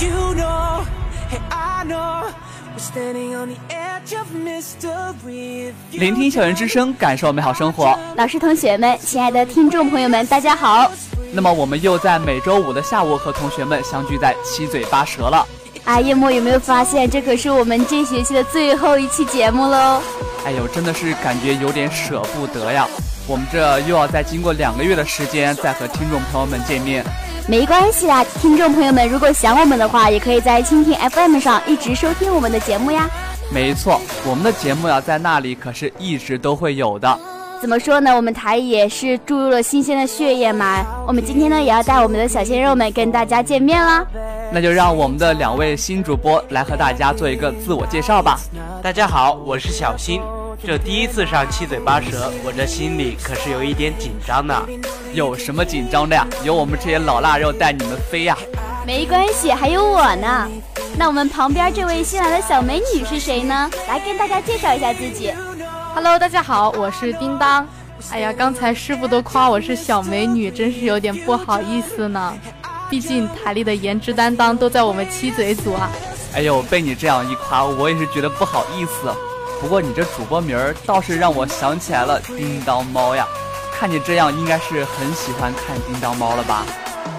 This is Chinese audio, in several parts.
You know, hey, I know, we're standing on the edge of mystery. 聆听校园之声，感受美好生活。老师、同学们，亲爱的听众朋友们，大家好！那么我们又在每周五的下午和同学们相聚在七嘴八舌了。哎，叶墨有没有发现，这可是我们这学期的最后一期节目喽？哎呦，真的是感觉有点舍不得呀！我们这又要再经过两个月的时间，再和听众朋友们见面。没关系啦，听众朋友们，如果想我们的话，也可以在蜻蜓 FM 上一直收听我们的节目呀。没错，我们的节目呀，在那里可是一直都会有的。怎么说呢？我们台也是注入了新鲜的血液嘛。我们今天呢，也要带我们的小鲜肉们跟大家见面啦。那就让我们的两位新主播来和大家做一个自我介绍吧。大家好，我是小新。这第一次上七嘴八舌，我这心里可是有一点紧张呢。有什么紧张的呀？有我们这些老腊肉带你们飞呀！没关系，还有我呢。那我们旁边这位新来的小美女是谁呢？来跟大家介绍一下自己。Hello，大家好，我是叮当。哎呀，刚才师傅都夸我是小美女，真是有点不好意思呢。毕竟台里的颜值担当都在我们七嘴组啊。哎呦，被你这样一夸，我也是觉得不好意思。不过你这主播名儿倒是让我想起来了叮当猫呀。看你这样，应该是很喜欢看叮当猫了吧？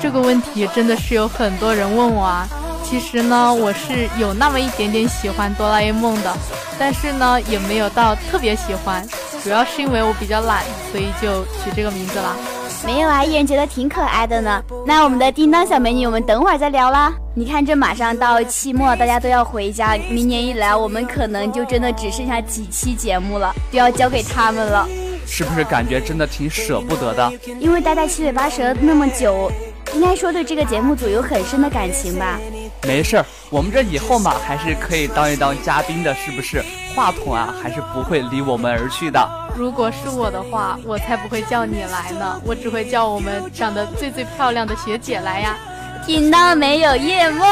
这个问题真的是有很多人问我啊。其实呢，我是有那么一点点喜欢哆啦 A 梦的，但是呢，也没有到特别喜欢。主要是因为我比较懒，所以就取这个名字了。没有啊，依然觉得挺可爱的呢。那我们的叮当小美女，我们等会儿再聊啦。你看，这马上到期末，大家都要回家，明年一来，我们可能就真的只剩下几期节目了，就要交给他们了。是不是感觉真的挺舍不得的？因为待在七嘴八舌那么久，应该说对这个节目组有很深的感情吧。没事儿，我们这以后嘛，还是可以当一当嘉宾的，是不是？话筒啊，还是不会离我们而去的。如果是我的话，我才不会叫你来呢，我只会叫我们长得最最漂亮的学姐来呀。听到没有，叶墨？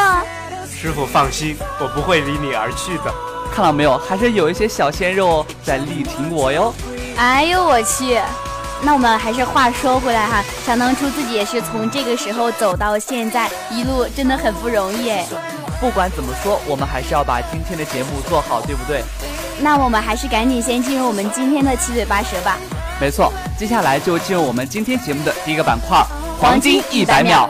师傅放心，我不会离你而去的。看到没有，还是有一些小鲜肉在力挺我哟。哎呦我去！那我们还是话说回来哈，想当初自己也是从这个时候走到现在，一路真的很不容易哎。不管怎么说，我们还是要把今天的节目做好，对不对？那我们还是赶紧先进入我们今天的七嘴八舌吧。没错，接下来就进入我们今天节目的第一个板块——黄金一百秒。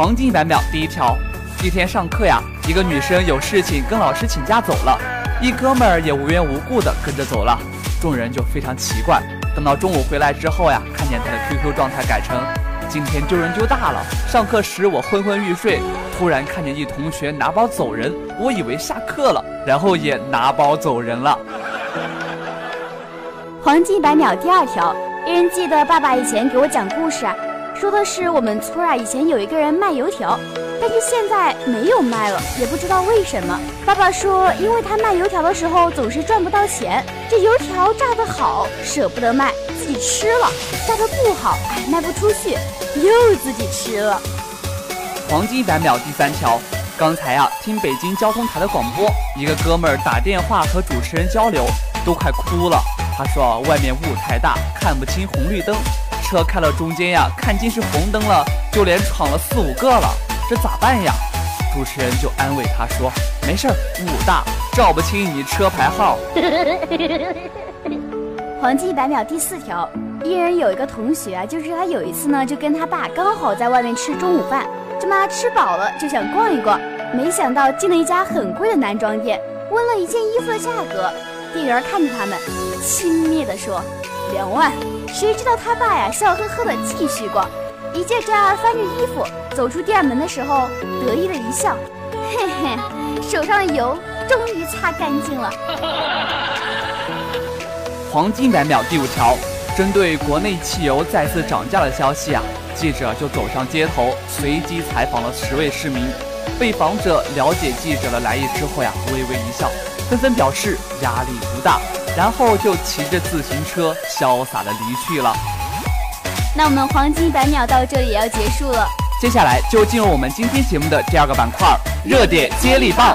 黄金一百秒，第一条，一天上课呀，一个女生有事情跟老师请假走了，一哥们儿也无缘无故的跟着走了，众人就非常奇怪。等到中午回来之后呀，看见他的 QQ 状态改成今天丢人丢大了，上课时我昏昏欲睡，突然看见一同学拿包走人，我以为下课了，然后也拿包走人了。黄金一百秒第二条，有人记得爸爸以前给我讲故事啊。说的是我们村啊以前有一个人卖油条，但是现在没有卖了，也不知道为什么。爸爸说，因为他卖油条的时候总是赚不到钱，这油条炸得好舍不得卖，自己吃了；炸得不好，哎卖不出去，又自己吃了。黄金一百秒第三条，刚才啊听北京交通台的广播，一个哥们儿打电话和主持人交流，都快哭了。他说外面雾太大，看不清红绿灯，车开了中间呀，看见是红灯了，就连闯了四五个了，这咋办呀？主持人就安慰他说：“没事儿，雾大，照不清你车牌号。黄金一百秒第四条，一人有一个同学啊，就是他有一次呢，就跟他爸刚好在外面吃中午饭，这妈吃饱了就想逛一逛，没想到进了一家很贵的男装店，问了一件衣服的价格，店员看着他们，轻蔑地说：“两万。”谁知道他爸呀，笑呵呵的继续逛，一介这样翻着衣服走出店门的时候，得意的一笑，嘿嘿，手上的油终于擦干净了。黄金百秒第五条，针对国内汽油再次涨价的消息啊，记者就走上街头，随机采访了十位市民。被访者了解记者的来意之后呀，微微一笑，纷纷表示压力不大。然后就骑着自行车潇洒的离去了。那我们黄金百秒到这里也要结束了，接下来就进入我们今天节目的第二个板块——热点接力棒。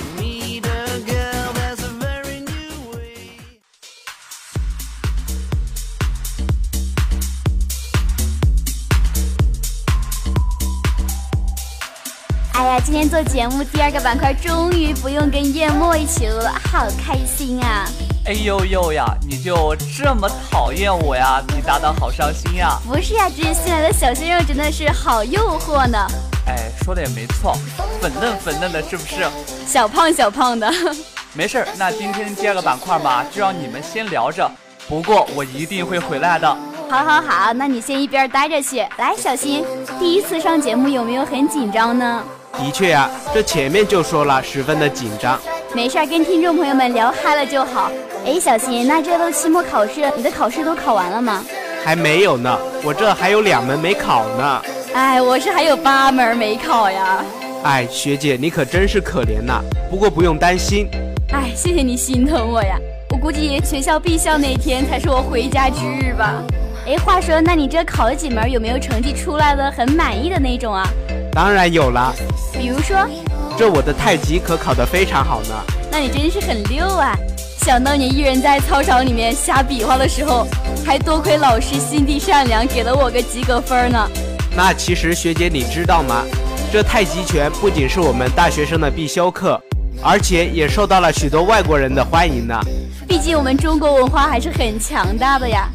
呀，今天做节目第二个板块终于不用跟叶墨一起录了，好开心啊！哎呦呦呀，你就这么讨厌我呀？你搭档好伤心呀？不是呀，这新来的小鲜肉真的是好诱惑呢。哎，说的也没错，粉嫩粉嫩的，是不是？小胖小胖的。没事儿，那今天第二个板块嘛，就让你们先聊着。不过我一定会回来的。好，好，好，那你先一边待着去。来，小新，第一次上节目有没有很紧张呢？的确呀，这前面就说了，十分的紧张。没事儿，跟听众朋友们聊嗨了就好。哎，小新，那这都期末考试，你的考试都考完了吗？还没有呢，我这还有两门没考呢。哎，我是还有八门没考呀。哎，学姐你可真是可怜呐。不过不用担心。哎，谢谢你心疼我呀。我估计全校闭校那天才是我回家之日吧。哎，话说，那你这考了几门？有没有成绩出来的很满意的那种啊？当然有了。比如说，这我的太极可考得非常好呢。那你真是很溜啊！想当年一人在操场里面瞎比划的时候，还多亏老师心地善良，给了我个及格分呢。那其实学姐你知道吗？这太极拳不仅是我们大学生的必修课，而且也受到了许多外国人的欢迎呢。毕竟我们中国文化还是很强大的呀。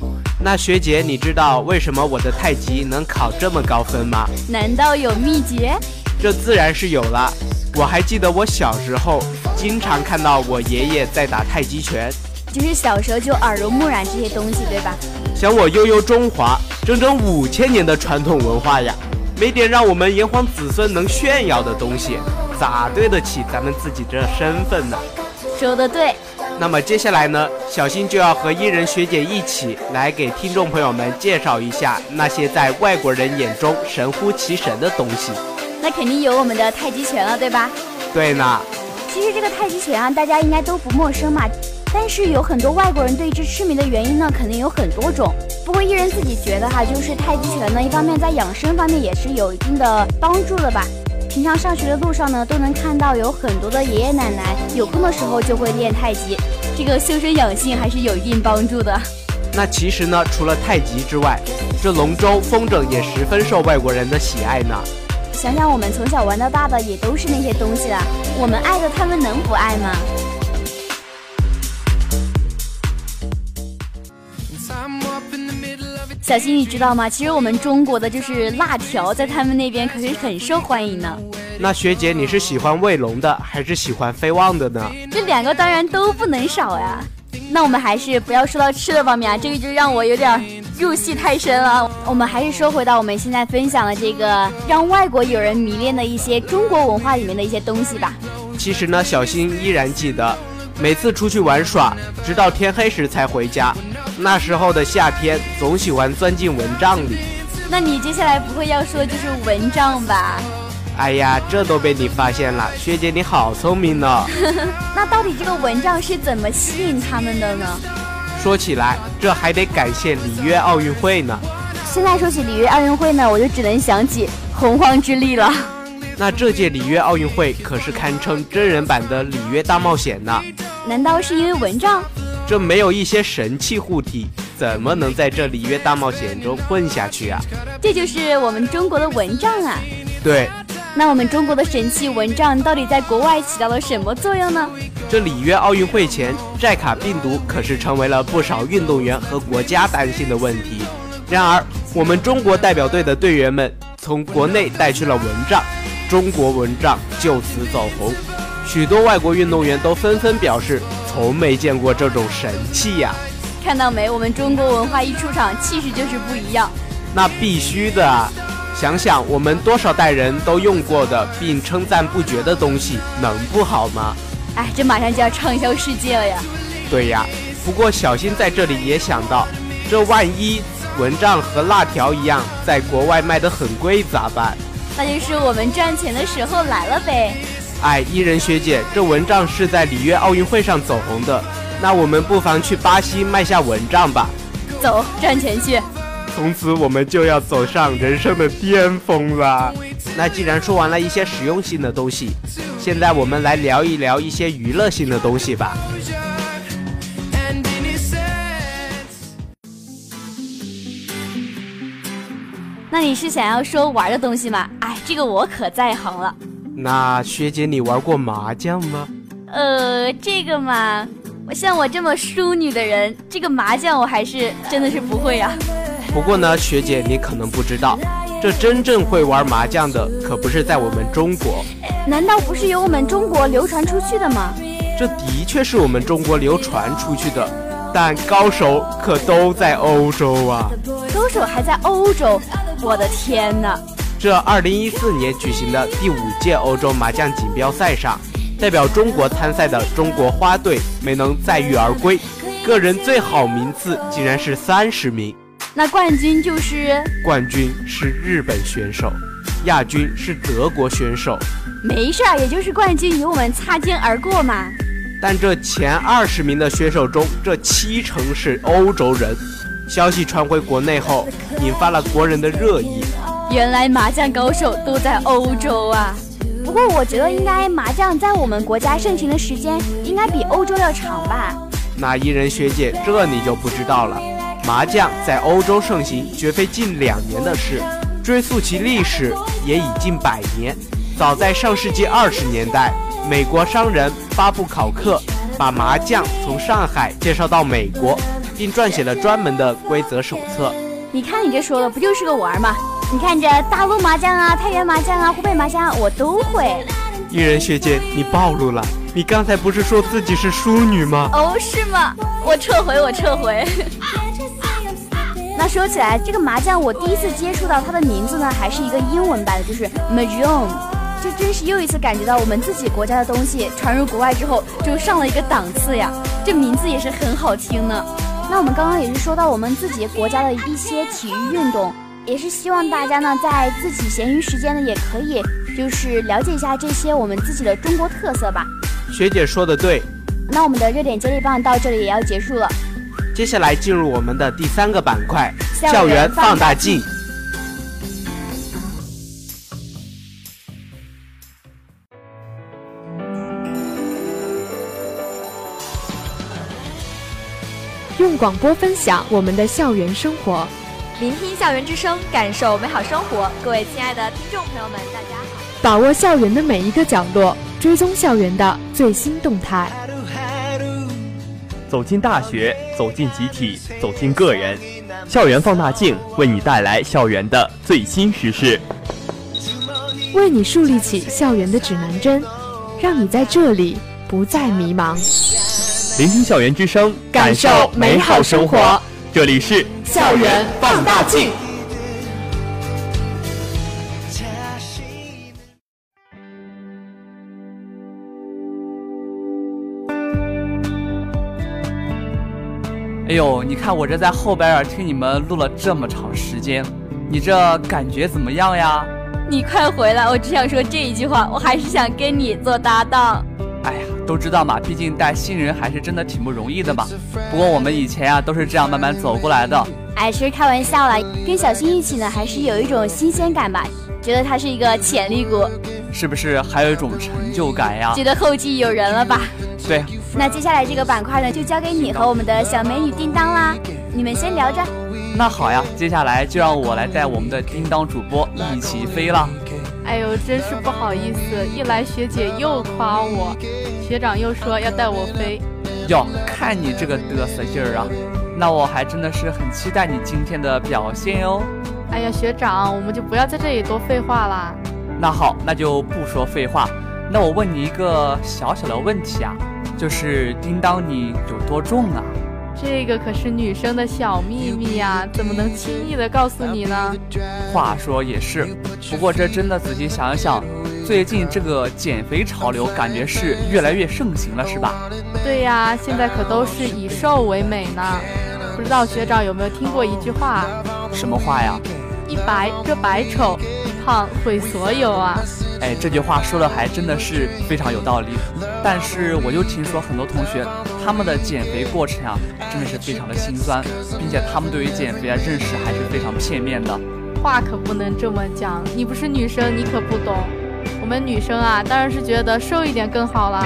那学姐，你知道为什么我的太极能考这么高分吗？难道有秘诀？这自然是有了。我还记得我小时候经常看到我爷爷在打太极拳，就是小时候就耳濡目染这些东西，对吧？想我悠悠中华，整整五千年的传统文化呀，没点让我们炎黄子孙能炫耀的东西，咋对得起咱们自己这身份呢？说的对。那么接下来呢，小新就要和伊人学姐一起来给听众朋友们介绍一下那些在外国人眼中神乎其神的东西。那肯定有我们的太极拳了，对吧？对呢。其实这个太极拳啊，大家应该都不陌生嘛。但是有很多外国人对之痴迷的原因呢，肯定有很多种。不过伊人自己觉得哈，就是太极拳呢，一方面在养生方面也是有一定的帮助的吧。平常上学的路上呢，都能看到有很多的爷爷奶奶有空的时候就会练太极，这个修身养性还是有一定帮助的。那其实呢，除了太极之外，这龙舟、风筝也十分受外国人的喜爱呢。想想我们从小玩到大的也都是那些东西啊，我们爱的他们能不爱吗？小新，你知道吗？其实我们中国的就是辣条，在他们那边可是很受欢迎呢。那学姐，你是喜欢卫龙的，还是喜欢飞旺的呢？这两个当然都不能少呀。那我们还是不要说到吃的方面啊，这个就让我有点入戏太深了。我们还是说回到我们现在分享的这个让外国友人迷恋的一些中国文化里面的一些东西吧。其实呢，小新依然记得，每次出去玩耍，直到天黑时才回家。那时候的夏天，总喜欢钻进蚊帐里。那你接下来不会要说就是蚊帐吧？哎呀，这都被你发现了，学姐你好聪明呢。那到底这个蚊帐是怎么吸引他们的呢？说起来，这还得感谢里约奥运会呢。现在说起里约奥运会呢，我就只能想起洪荒之力了。那这届里约奥运会可是堪称真人版的里约大冒险呢。难道是因为蚊帐？这没有一些神器护体，怎么能在这里约大冒险中混下去啊？这就是我们中国的蚊帐啊！对，那我们中国的神器蚊帐到底在国外起到了什么作用呢？这里约奥运会前，寨卡病毒可是成为了不少运动员和国家担心的问题。然而，我们中国代表队的队员们从国内带去了蚊帐，中国蚊帐就此走红，许多外国运动员都纷纷表示。从没见过这种神器呀！看到没，我们中国文化一出场，气势就是不一样。那必须的啊！想想我们多少代人都用过的，并称赞不绝的东西，能不好吗？哎，这马上就要畅销世界了呀！对呀，不过小新在这里也想到，这万一蚊帐和辣条一样，在国外卖得很贵咋办？那就是我们赚钱的时候来了呗。哎，伊人学姐，这蚊帐是在里约奥运会上走红的，那我们不妨去巴西卖下蚊帐吧。走，赚钱去。从此我们就要走上人生的巅峰了。那既然说完了一些实用性的东西，现在我们来聊一聊一些娱乐性的东西吧。那你是想要说玩的东西吗？哎，这个我可在行了。那学姐，你玩过麻将吗？呃，这个嘛，我像我这么淑女的人，这个麻将我还是真的是不会呀。不过呢，学姐你可能不知道，这真正会玩麻将的可不是在我们中国。难道不是由我们中国流传出去的吗？这的确是我们中国流传出去的，但高手可都在欧洲啊。高手还在欧洲？我的天哪！这二零一四年举行的第五届欧洲麻将锦标赛上，代表中国参赛的中国花队没能载誉而归，个人最好名次竟然是三十名。那冠军就是冠军是日本选手，亚军是德国选手。没事儿，也就是冠军与我们擦肩而过嘛。但这前二十名的选手中，这七成是欧洲人。消息传回国内后，引发了国人的热议。原来麻将高手都在欧洲啊！不过我觉得应该麻将在我们国家盛行的时间应该比欧洲要长吧？那伊人学姐，这你就不知道了。麻将在欧洲盛行绝非近两年的事，追溯其历史也已近百年。早在上世纪二十年代，美国商人巴布考克把麻将从上海介绍到美国，并撰写了专门的规则手册。你看你这说的不就是个玩吗？你看这大陆麻将啊、太原麻将啊、湖北麻将，啊我都会。玉人学姐，你暴露了！你刚才不是说自己是淑女吗？哦，是吗？我撤回，我撤回。那说起来，这个麻将我第一次接触到它的名字呢，还是一个英文版的，就是 Mahjong。这真是又一次感觉到我们自己国家的东西传入国外之后，就上了一个档次呀。这名字也是很好听呢。那我们刚刚也是说到我们自己国家的一些体育运动。也是希望大家呢在自己闲余时间呢也可以就是了解一下这些我们自己的中国特色吧。学姐说的对。那我们的热点接力棒到这里也要结束了。接下来进入我们的第三个板块校园放大镜。用广播分享我们的校园生活。聆听校园之声，感受美好生活。各位亲爱的听众朋友们，大家好！把握校园的每一个角落，追踪校园的最新动态。走进大学，走进集体，走进个人，校园放大镜为你带来校园的最新时事，为你树立起校园的指南针，让你在这里不再迷茫。聆听校园之声，感受美好生活。这里是校园放大镜。哎呦，你看我这在后边儿听你们录了这么长时间，你这感觉怎么样呀？你快回来，我只想说这一句话，我还是想跟你做搭档。都知道嘛，毕竟带新人还是真的挺不容易的嘛。不过我们以前啊都是这样慢慢走过来的。哎，其实开玩笑啦，跟小新一起呢，还是有一种新鲜感吧，觉得他是一个潜力股，是不是还有一种成就感呀？觉得后继有人了吧？对。那接下来这个板块呢，就交给你和我们的小美女叮当啦，你们先聊着。那好呀，接下来就让我来带我们的叮当主播一起飞了。哎呦，真是不好意思，一来学姐又夸我，学长又说要带我飞。哟，看你这个嘚瑟劲儿啊，那我还真的是很期待你今天的表现哦。哎呀，学长，我们就不要在这里多废话啦。那好，那就不说废话，那我问你一个小小的问题啊。就是叮当，你有多重啊？这个可是女生的小秘密呀，怎么能轻易的告诉你呢？话说也是，不过这真的仔细想一想，最近这个减肥潮流感觉是越来越盛行了，是吧？对呀，现在可都是以瘦为美呢。不知道学长有没有听过一句话？什么话呀？一白遮百丑，一胖毁所有啊！哎，这句话说的还真的是非常有道理。但是我就听说很多同学他们的减肥过程啊，真的是非常的心酸，并且他们对于减肥啊认识还是非常片面的。话可不能这么讲，你不是女生，你可不懂。我们女生啊，当然是觉得瘦一点更好啦。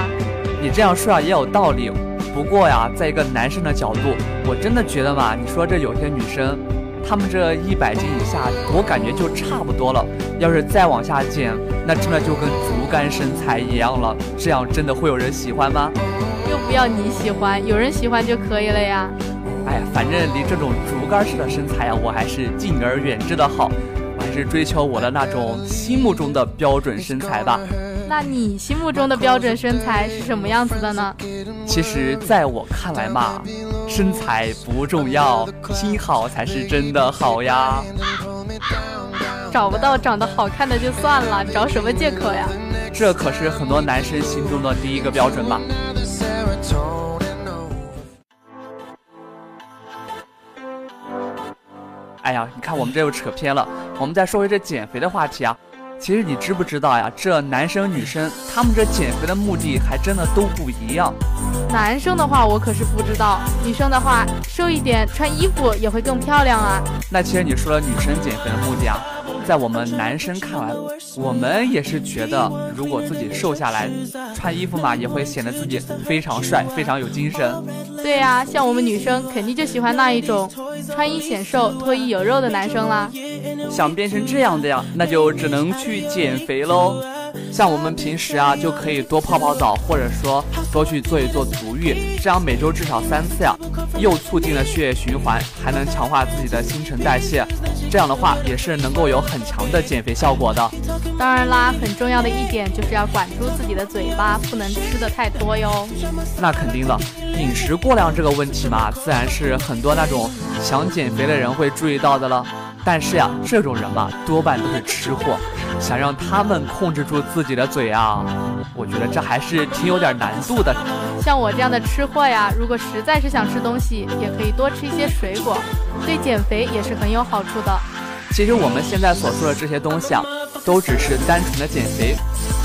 你这样说啊也有道理，不过呀，在一个男生的角度，我真的觉得嘛，你说这有些女生。她们这一百斤以下，我感觉就差不多了。要是再往下减，那真的就跟竹竿身材一样了。这样真的会有人喜欢吗？又不要你喜欢，有人喜欢就可以了呀。哎呀，反正离这种竹竿式的身材呀，我还是敬而远之的好。是追求我的那种心目中的标准身材吧。那你心目中的标准身材是什么样子的呢？其实，在我看来嘛，身材不重要，心好才是真的好呀。找不到长得好看的就算了，找什么借口呀？这可是很多男生心中的第一个标准吧。哎呀，你看我们这又扯偏了，我们再说回这减肥的话题啊。其实你知不知道呀？这男生女生他们这减肥的目的还真的都不一样。男生的话我可是不知道，女生的话瘦一点穿衣服也会更漂亮啊。那其实你说了女生减肥的目的啊。在我们男生看来，我们也是觉得，如果自己瘦下来，穿衣服嘛，也会显得自己非常帅，非常有精神。对呀，像我们女生肯定就喜欢那一种穿衣显瘦、脱衣有肉的男生啦。想变成这样的呀，那就只能去减肥喽。像我们平时啊，就可以多泡泡澡，或者说多去做一做足浴，这样每周至少三次呀，又促进了血液循环，还能强化自己的新陈代谢。这样的话，也是能够有很强的减肥效果的。当然啦，很重要的一点就是要管住自己的嘴巴，不能吃的太多哟。那肯定的，饮食过量这个问题嘛，自然是很多那种想减肥的人会注意到的了。但是呀，这种人嘛，多半都是吃货。想让他们控制住自己的嘴啊，我觉得这还是挺有点难度的。像我这样的吃货呀，如果实在是想吃东西，也可以多吃一些水果，对减肥也是很有好处的。其实我们现在所说的这些东西啊，都只是单纯的减肥，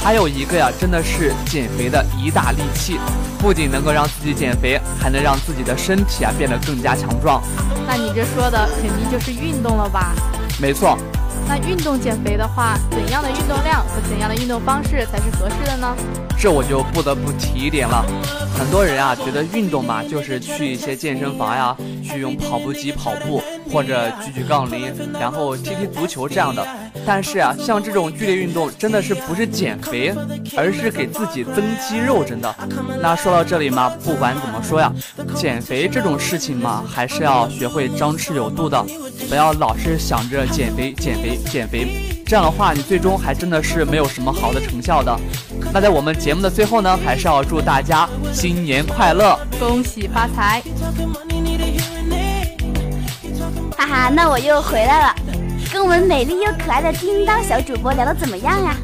还有一个呀，真的是减肥的一大利器，不仅能够让自己减肥，还能让自己的身体啊变得更加强壮。那你这说的肯定就是运动了吧？没错。那运动减肥的话，怎样的运动量和怎样的运动方式才是合适的呢？这我就不得不提一点了。很多人啊，觉得运动嘛，就是去一些健身房呀，去用跑步机跑步，或者举举杠铃，然后踢踢足球这样的。但是啊，像这种剧烈运动，真的是不是减肥，而是给自己增肌肉，真的。那说到这里嘛，不管怎么说呀，减肥这种事情嘛，还是要学会张弛有度的，不要老是想着减肥、减肥、减肥，这样的话，你最终还真的是没有什么好的成效的。那在我们节目的最后呢，还是要祝大家新年快乐，恭喜发财！哈哈，那我又回来了。跟我们美丽又可爱的叮当小主播聊的怎么样呀？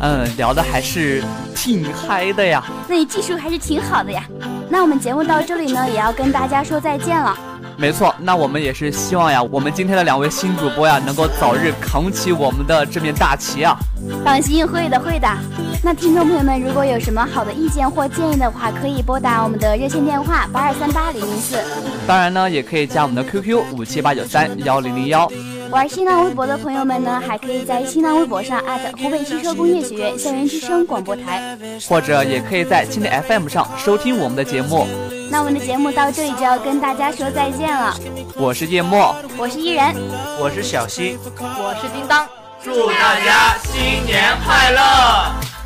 嗯，聊的还是挺嗨的呀。那你技术还是挺好的呀。那我们节目到这里呢，也要跟大家说再见了。没错，那我们也是希望呀，我们今天的两位新主播呀，能够早日扛起我们的这面大旗啊！放心，会的，会的。那听众朋友们，如果有什么好的意见或建议的话，可以拨打我们的热线电话八二三八零零四。当然呢，也可以加我们的 QQ 五七八九三幺零零幺。玩新浪微博的朋友们呢，还可以在新浪微博上湖北汽车工业学院校园之声广播台，或者也可以在蜻蜓 FM 上收听我们的节目。那我们的节目到这里就要跟大家说再见了。我是叶墨，我是伊人，我是小溪，我是叮当，祝大家新年快乐！